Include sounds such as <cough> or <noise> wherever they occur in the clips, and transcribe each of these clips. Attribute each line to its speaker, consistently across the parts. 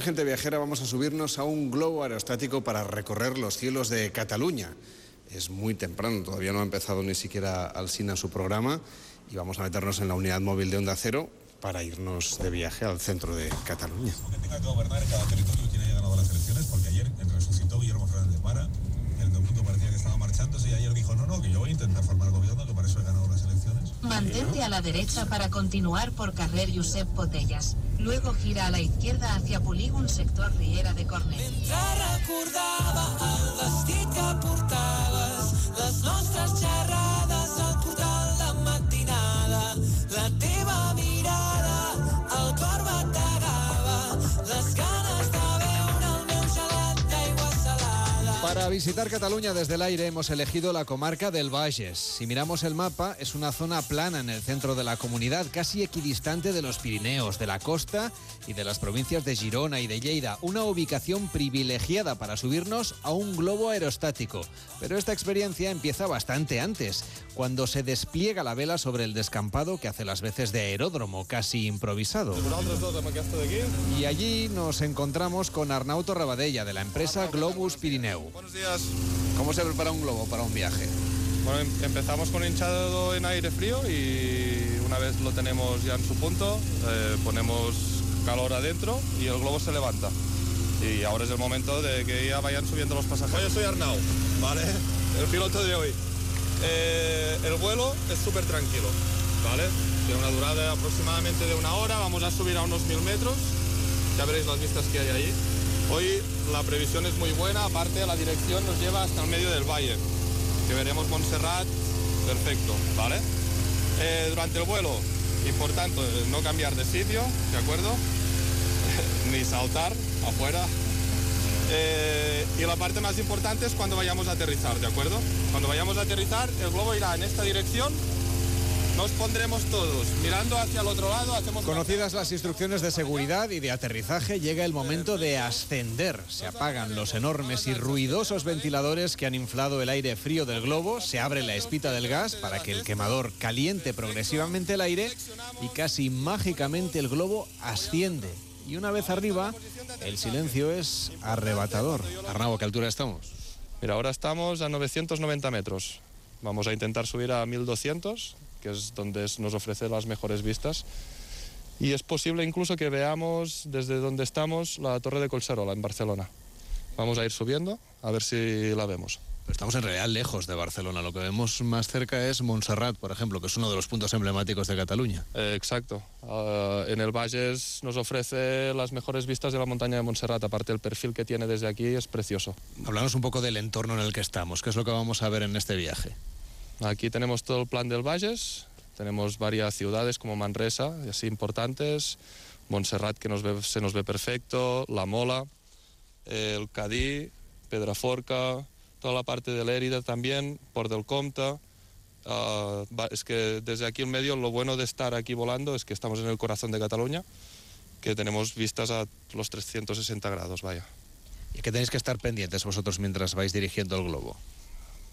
Speaker 1: en Gente Viajera vamos a subirnos a un globo aerostático para recorrer los cielos de Cataluña. Es muy temprano, todavía no ha empezado ni siquiera Alsina su programa y vamos a meternos en la unidad móvil de Onda Cero para irnos de viaje al centro de Cataluña.
Speaker 2: Que tenga que gobernar cada territorio
Speaker 3: Mantente a la derecha para continuar por carrer Josep Botellas. Luego gira a la izquierda hacia Polígon sector Riera de
Speaker 4: recordava el vestit que portaves, les nostres
Speaker 5: Para visitar Cataluña desde el aire hemos elegido la comarca del Bages. Si miramos el mapa, es una zona plana en el centro de la comunidad, casi equidistante de los Pirineos, de la costa y de las provincias de Girona y de Lleida. Una ubicación privilegiada para subirnos a un globo aerostático. Pero esta experiencia empieza bastante antes, cuando se despliega la vela sobre el descampado que hace las veces de aeródromo, casi improvisado. Y allí nos encontramos con Arnau Torrabadella, de la empresa Globus Pirineu.
Speaker 6: Buenos días.
Speaker 5: ¿Cómo se prepara un globo para un viaje?
Speaker 6: Bueno, em- empezamos con hinchado en aire frío y una vez lo tenemos ya en su punto, eh, ponemos calor adentro y el globo se levanta. Y ahora es el momento de que ya vayan subiendo los pasajeros. Yo soy Arnau, ¿vale? <laughs> El piloto de hoy. Eh, el vuelo es súper tranquilo, ¿vale? Tiene una durada de aproximadamente de una hora, vamos a subir a unos mil metros, ya veréis las vistas que hay ahí. Hoy la previsión es muy buena, aparte la dirección nos lleva hasta el medio del valle, que veremos Montserrat perfecto, ¿vale? Eh, durante el vuelo, importante eh, no cambiar de sitio, ¿de acuerdo? <laughs> Ni saltar afuera. Eh, y la parte más importante es cuando vayamos a aterrizar, ¿de acuerdo? Cuando vayamos a aterrizar, el globo irá en esta dirección. Nos pondremos todos mirando hacia el otro lado, hacemos
Speaker 5: Conocidas las instrucciones de seguridad y de aterrizaje, llega el momento de ascender. Se apagan los enormes y ruidosos ventiladores que han inflado el aire frío del globo, se abre la espita del gas para que el quemador caliente progresivamente el aire y casi mágicamente el globo asciende. Y una vez arriba, el silencio es arrebatador. Arnau, ¿a qué altura estamos?
Speaker 6: Mira, ahora estamos a 990 metros. Vamos a intentar subir a 1200, que es donde nos ofrece las mejores vistas. Y es posible incluso que veamos desde donde estamos la Torre de Collserola en Barcelona. Vamos a ir subiendo a ver si la vemos.
Speaker 5: Pero estamos en realidad lejos de Barcelona. Lo que vemos más cerca es Montserrat, por ejemplo, que es uno de los puntos emblemáticos de Cataluña.
Speaker 6: Eh, exacto. Ah, en el Valles nos ofrece las mejores vistas de la montaña de Montserrat. Aparte, el perfil que tiene desde aquí es precioso.
Speaker 5: Hablamos un poco del entorno en el que estamos. ¿Qué es lo que vamos a ver en este viaje?
Speaker 6: Aquí tenemos todo el plan del Valles, tenemos varias ciudades como Manresa, así importantes, Montserrat que se nos ve perfecto, La Mola, el Cadí, Pedraforca, toda la parte de Lérida también, Port del Comte. Va- es que desde aquí en medio lo bueno de estar aquí volando es que estamos en el corazón de Cataluña, que tenemos vistas a los 360 grados, vaya.
Speaker 5: Y que tenéis que estar pendientes vosotros mientras vais dirigiendo el globo.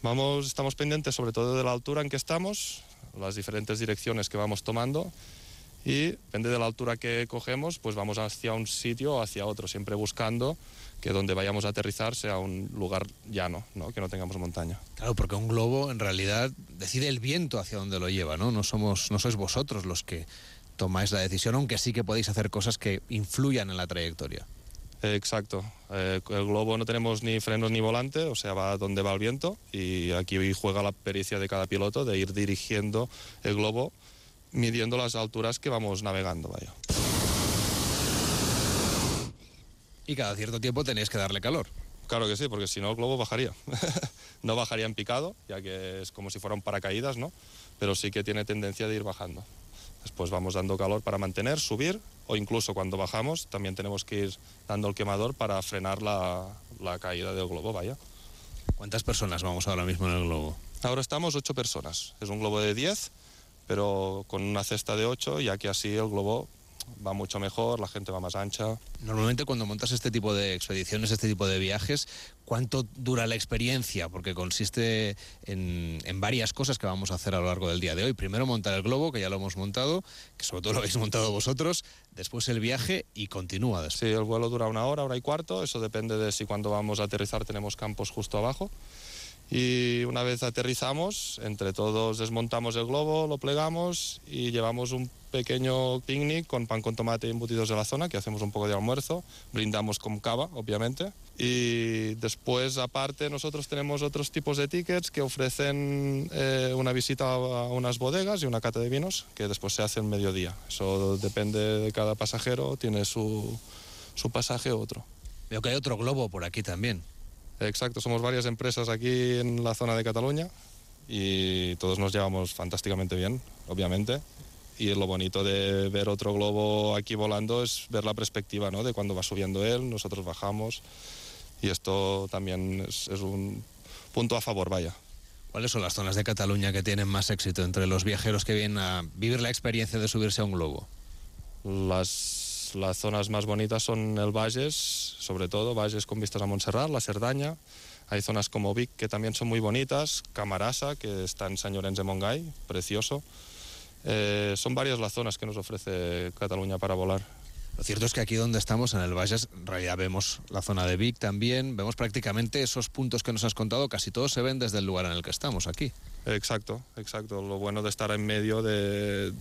Speaker 6: Vamos, estamos pendientes sobre todo de la altura en que estamos, las diferentes direcciones que vamos tomando y depende de la altura que cogemos, pues vamos hacia un sitio o hacia otro, siempre buscando que donde vayamos a aterrizar sea un lugar llano, ¿no? que no tengamos montaña.
Speaker 5: Claro, porque un globo en realidad decide el viento hacia donde lo lleva, ¿no? No somos, no sois vosotros los que tomáis la decisión, aunque sí que podéis hacer cosas que influyan en la trayectoria.
Speaker 6: Exacto. Eh, el globo no tenemos ni frenos ni volante, o sea, va donde va el viento y aquí juega la pericia de cada piloto de ir dirigiendo el globo midiendo las alturas que vamos navegando, vaya.
Speaker 5: Y cada cierto tiempo tenéis que darle calor.
Speaker 6: Claro que sí, porque si no el globo bajaría. <laughs> no bajaría en picado, ya que es como si fuera un paracaídas, ¿no? Pero sí que tiene tendencia de ir bajando. Después vamos dando calor para mantener, subir, o incluso cuando bajamos también tenemos que ir dando el quemador para frenar la, la caída del globo, vaya.
Speaker 5: ¿Cuántas personas vamos ahora mismo en el globo?
Speaker 6: Ahora estamos ocho personas. Es un globo de 10, pero con una cesta de 8, ya que así el globo va mucho mejor, la gente va más ancha.
Speaker 5: Normalmente cuando montas este tipo de expediciones, este tipo de viajes, ¿cuánto dura la experiencia? Porque consiste en, en, varias cosas que vamos a hacer a lo largo del día de hoy. Primero montar el globo, que ya lo hemos montado, que sobre todo lo habéis montado vosotros, después el viaje y continúa después.
Speaker 6: Sí, el vuelo dura una hora, hora y cuarto, eso depende de si cuando vamos a aterrizar tenemos campos justo abajo. Y una vez aterrizamos, entre todos desmontamos el globo, lo plegamos y llevamos un pequeño picnic con pan con tomate y embutidos de la zona, que hacemos un poco de almuerzo, brindamos con cava, obviamente. Y después, aparte, nosotros tenemos otros tipos de tickets que ofrecen eh, una visita a unas bodegas y una cata de vinos, que después se hace en mediodía. Eso depende de cada pasajero, tiene su, su pasaje u otro.
Speaker 5: Veo que hay otro globo por aquí también.
Speaker 6: Exacto, somos varias empresas aquí en la zona de Cataluña y todos nos llevamos fantásticamente bien, obviamente. Y lo bonito de ver otro globo aquí volando es ver la perspectiva ¿no? de cuando va subiendo él, nosotros bajamos y esto también es, es un punto a favor, vaya.
Speaker 5: ¿Cuáles son las zonas de Cataluña que tienen más éxito entre los viajeros que vienen a vivir la experiencia de subirse a un globo?
Speaker 6: Las, las zonas más bonitas son el Valles, sobre todo, Valles con vistas a Montserrat, la Cerdaña. Hay zonas como Vic que también son muy bonitas, Camarasa, que está en San Llorenç de Montgai, precioso. Eh, son varias las zonas que nos ofrece Cataluña para volar.
Speaker 5: Lo cierto es que aquí donde estamos, en el Valles, en realidad vemos la zona de Vic también, vemos prácticamente esos puntos que nos has contado, casi todos se ven desde el lugar en el que estamos, aquí.
Speaker 6: Exacto, exacto. Lo bueno de estar en medio de,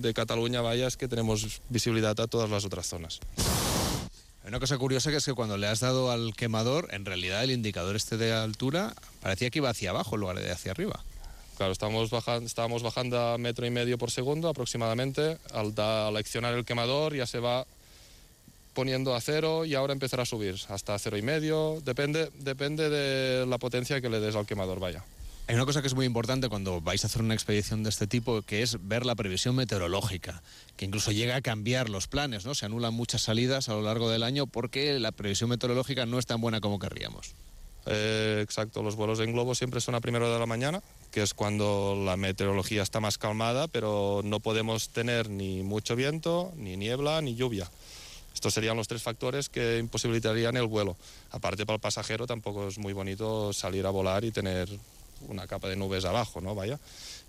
Speaker 6: de Cataluña, vaya, es que tenemos visibilidad a todas las otras zonas.
Speaker 5: Una cosa curiosa que es que cuando le has dado al quemador, en realidad el indicador este de altura parecía que iba hacia abajo en lugar de hacia arriba.
Speaker 6: Claro, estábamos bajando, estábamos bajando a metro y medio por segundo aproximadamente. Al, da, al accionar el quemador ya se va poniendo a cero y ahora empezará a subir hasta cero y medio. Depende, depende de la potencia que le des al quemador, vaya.
Speaker 5: Hay una cosa que es muy importante cuando vais a hacer una expedición de este tipo, que es ver la previsión meteorológica, que incluso llega a cambiar los planes, ¿no? Se anulan muchas salidas a lo largo del año porque la previsión meteorológica no es tan buena como querríamos.
Speaker 6: Eh, exacto, los vuelos en globo siempre son a primera hora de la mañana, que es cuando la meteorología está más calmada, pero no podemos tener ni mucho viento, ni niebla, ni lluvia. Estos serían los tres factores que imposibilitarían el vuelo. Aparte, para el pasajero tampoco es muy bonito salir a volar y tener una capa de nubes abajo, ¿no? Vaya.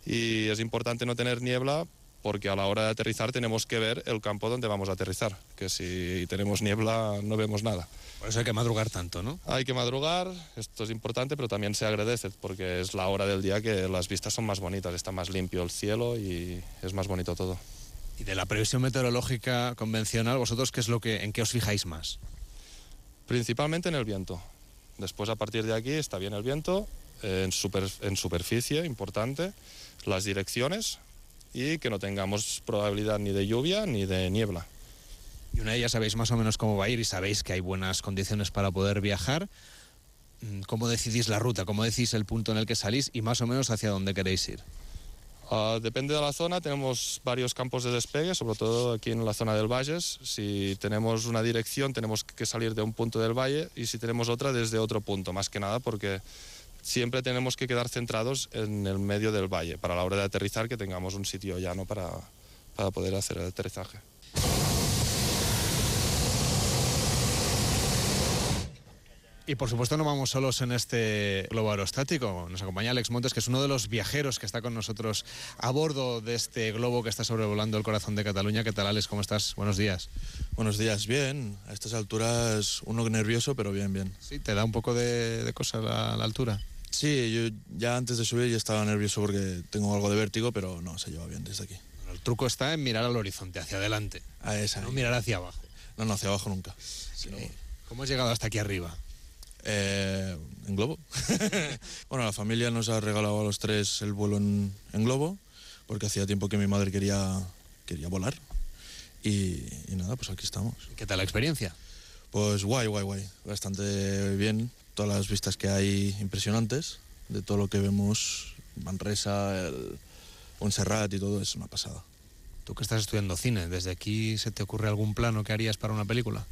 Speaker 6: Y es importante no tener niebla porque a la hora de aterrizar tenemos que ver el campo donde vamos a aterrizar, que si tenemos niebla no vemos nada.
Speaker 5: Por eso hay que madrugar tanto, ¿no?
Speaker 6: Hay que madrugar, esto es importante, pero también se agradece porque es la hora del día que las vistas son más bonitas, está más limpio el cielo y es más bonito todo.
Speaker 5: Y de la previsión meteorológica convencional, ¿vosotros qué es lo que, en qué os fijáis más?
Speaker 6: Principalmente en el viento. Después, a partir de aquí, está bien el viento, en, super, en superficie, importante, las direcciones y que no tengamos probabilidad ni de lluvia ni de niebla.
Speaker 5: Y una de ellas sabéis más o menos cómo va a ir y sabéis que hay buenas condiciones para poder viajar. ¿Cómo decidís la ruta? ¿Cómo decís el punto en el que salís y más o menos hacia dónde queréis ir?
Speaker 6: Uh, depende de la zona, tenemos varios campos de despegue, sobre todo aquí en la zona del Valles. Si tenemos una dirección, tenemos que salir de un punto del valle y si tenemos otra, desde otro punto, más que nada porque siempre tenemos que quedar centrados en el medio del valle para la hora de aterrizar, que tengamos un sitio llano para, para poder hacer el aterrizaje.
Speaker 5: Y por supuesto no vamos solos en este globo aerostático. Nos acompaña Alex Montes, que es uno de los viajeros que está con nosotros a bordo de este globo que está sobrevolando el corazón de Cataluña. ¿Qué tal, Alex? ¿Cómo estás? Buenos días.
Speaker 7: Buenos días, bien. A estas alturas uno nervioso, pero bien, bien.
Speaker 5: Sí, ¿te da un poco de, de cosa la, la, altura?
Speaker 7: Sí, yo ya antes de subir ya estaba nervioso porque tengo algo de vértigo, pero no, se lleva bien desde aquí.
Speaker 5: Bueno, el truco está en mirar al horizonte, hacia adelante.
Speaker 7: A esa.
Speaker 5: No mirar hacia abajo.
Speaker 7: No, no, hacia abajo nunca.
Speaker 5: Sí. ¿Cómo has llegado hasta aquí arriba?
Speaker 7: Eh, en globo. <laughs> bueno, la familia nos ha regalado a los tres el vuelo en, en globo, porque hacía tiempo que mi madre quería, quería volar. Y, y, nada, pues aquí estamos.
Speaker 5: ¿Qué tal la experiencia?
Speaker 7: Pues guay, guay, guay. Bastante bien. Todas las vistas que hay impresionantes, de todo lo que vemos, Manresa, el Montserrat y todo, es una pasada.
Speaker 5: Tú que estás estudiando cine, ¿desde aquí se te ocurre algún plano que harías para una película?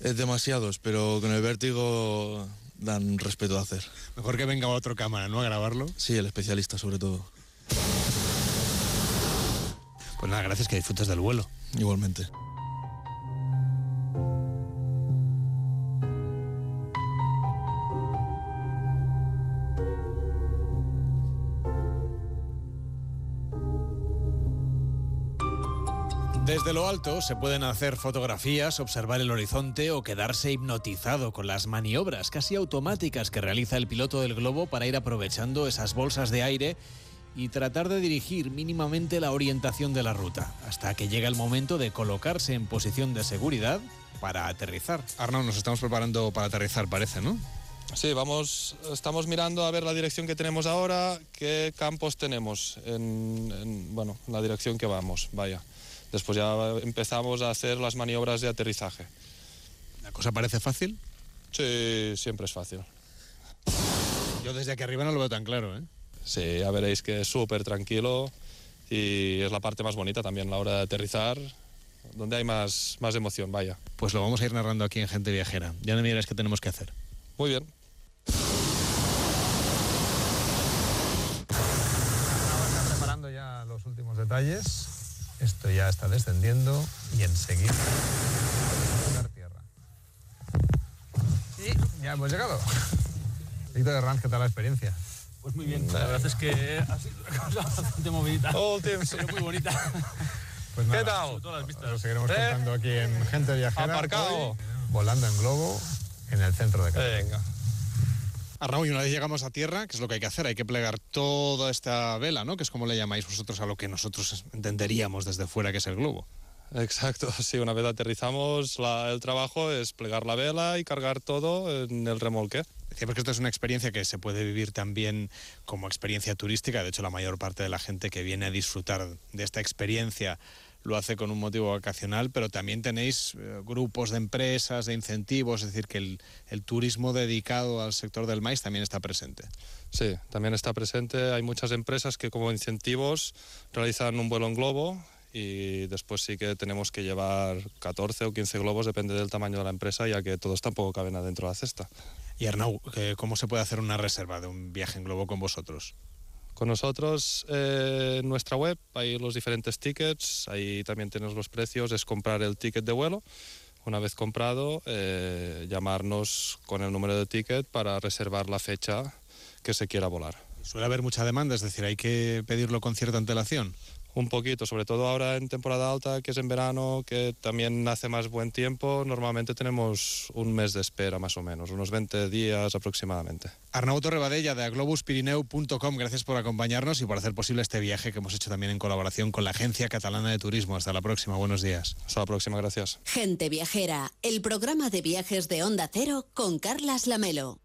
Speaker 7: Es demasiados, pero con el vértigo dan respeto a hacer.
Speaker 5: Mejor que venga otro cámara, ¿no? A grabarlo.
Speaker 7: Sí, el especialista sobre todo.
Speaker 5: Pues nada, gracias, que disfrutes del vuelo.
Speaker 7: Igualmente.
Speaker 8: Desde lo alto se pueden hacer fotografías, observar el horizonte o quedarse hipnotizado con las maniobras casi automáticas que realiza el piloto del globo para ir aprovechando esas bolsas de aire y tratar de dirigir mínimamente la orientación de la ruta, hasta que llega el momento de colocarse en posición de seguridad para aterrizar.
Speaker 5: Arnaud, nos estamos preparando para aterrizar, parece, ¿no?
Speaker 6: Sí, vamos, estamos mirando a ver la dirección que tenemos ahora, qué campos tenemos en, en, bueno, la dirección que vamos, vaya. Después ya empezamos a hacer las maniobras de aterrizaje.
Speaker 5: ¿La cosa parece fácil?
Speaker 6: Sí, siempre es fácil.
Speaker 5: Yo desde aquí arriba no lo veo tan claro, ¿eh?
Speaker 6: Sí, ya veréis que es súper tranquilo y es la parte más bonita también, la hora de aterrizar, donde hay más, más emoción, vaya.
Speaker 5: Pues lo vamos a ir narrando aquí en Gente Viajera. Ya no me dirás qué tenemos que hacer.
Speaker 6: Muy bien.
Speaker 9: Estamos preparando ya los últimos detalles. Esto ya está descendiendo y enseguida tierra. Y ya hemos llegado. Víctor Herranz, ¿qué tal la experiencia?
Speaker 10: Pues muy bien, la verdad es que ha sido una cosa bastante movidita.
Speaker 6: Teams.
Speaker 10: Pero muy bonita.
Speaker 9: Pues nada,
Speaker 6: ¿Qué tal?
Speaker 10: Todo las vistas.
Speaker 9: Lo seguiremos
Speaker 6: ¿Eh?
Speaker 9: contando aquí en Gente Viajera.
Speaker 6: Aparcado.
Speaker 9: hoy, volando en globo en el centro de Cataluña.
Speaker 6: Venga.
Speaker 5: Arnaud, y una vez llegamos a tierra, ¿qué es lo que hay que hacer? Hay que plegar toda esta vela, ¿no? Que es como le llamáis vosotros a lo que nosotros entenderíamos desde fuera que es el globo.
Speaker 6: Exacto, <laughs> sí, una vez aterrizamos, la- el trabajo es plegar la vela y cargar todo en el remolque.
Speaker 5: Decíamos que esto es una experiencia que se puede vivir también como experiencia turística. De hecho, la mayor parte de la gente que viene a disfrutar de esta experiencia lo hace con un motivo vacacional, pero también tenéis eh, grupos de empresas, de incentivos, es decir, que el, el turismo dedicado al sector del maíz también está presente.
Speaker 6: Sí, también está presente. Hay muchas empresas que como incentivos realizan un vuelo en globo y después sí que tenemos que llevar 14 o 15 globos, depende del tamaño de la empresa, ya que todos tampoco caben adentro de la cesta.
Speaker 5: Y Arnau, eh, ¿cómo se puede hacer una reserva de un viaje en globo con vosotros?
Speaker 6: Con nosotros eh, en nuestra web hay los diferentes tickets, ahí también tenemos los precios, es comprar el ticket de vuelo. Una vez comprado, eh, llamarnos con el número de ticket para reservar la fecha que se quiera volar.
Speaker 5: Suele haber mucha demanda, es decir, hay que pedirlo con cierta antelación.
Speaker 6: Un poquito, sobre todo ahora en temporada alta, que es en verano, que también hace más buen tiempo, normalmente tenemos un mes de espera más o menos, unos 20 días aproximadamente.
Speaker 5: Arnau Torrebadella de aglobuspirineu.com, gracias por acompañarnos y por hacer posible este viaje que hemos hecho también en colaboración con la Agencia Catalana de Turismo. Hasta la próxima, buenos días.
Speaker 6: Hasta la próxima, gracias.
Speaker 11: Gente Viajera, el programa de viajes de Onda Cero con Carlas Lamelo.